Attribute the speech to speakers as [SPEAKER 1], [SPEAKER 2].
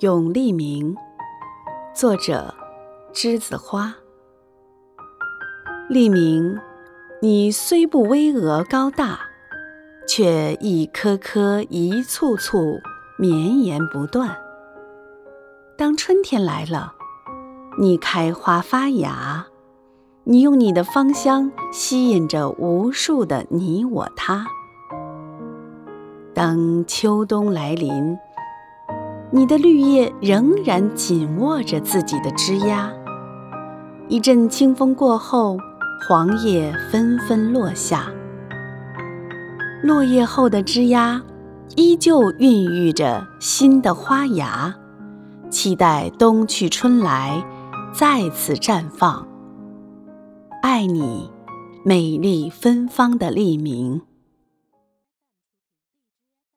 [SPEAKER 1] 咏黎明，作者：栀子花。黎明，你虽不巍峨高大，却一颗颗、一簇簇绵延不断。当春天来了，你开花发芽，你用你的芳香吸引着无数的你我他。当秋冬来临，你的绿叶仍然紧握着自己的枝丫。一阵清风过后，黄叶纷纷落下，落叶后的枝丫依旧孕育着新的花芽，期待冬去春来，再次绽放。爱你，美丽芬芳的黎明。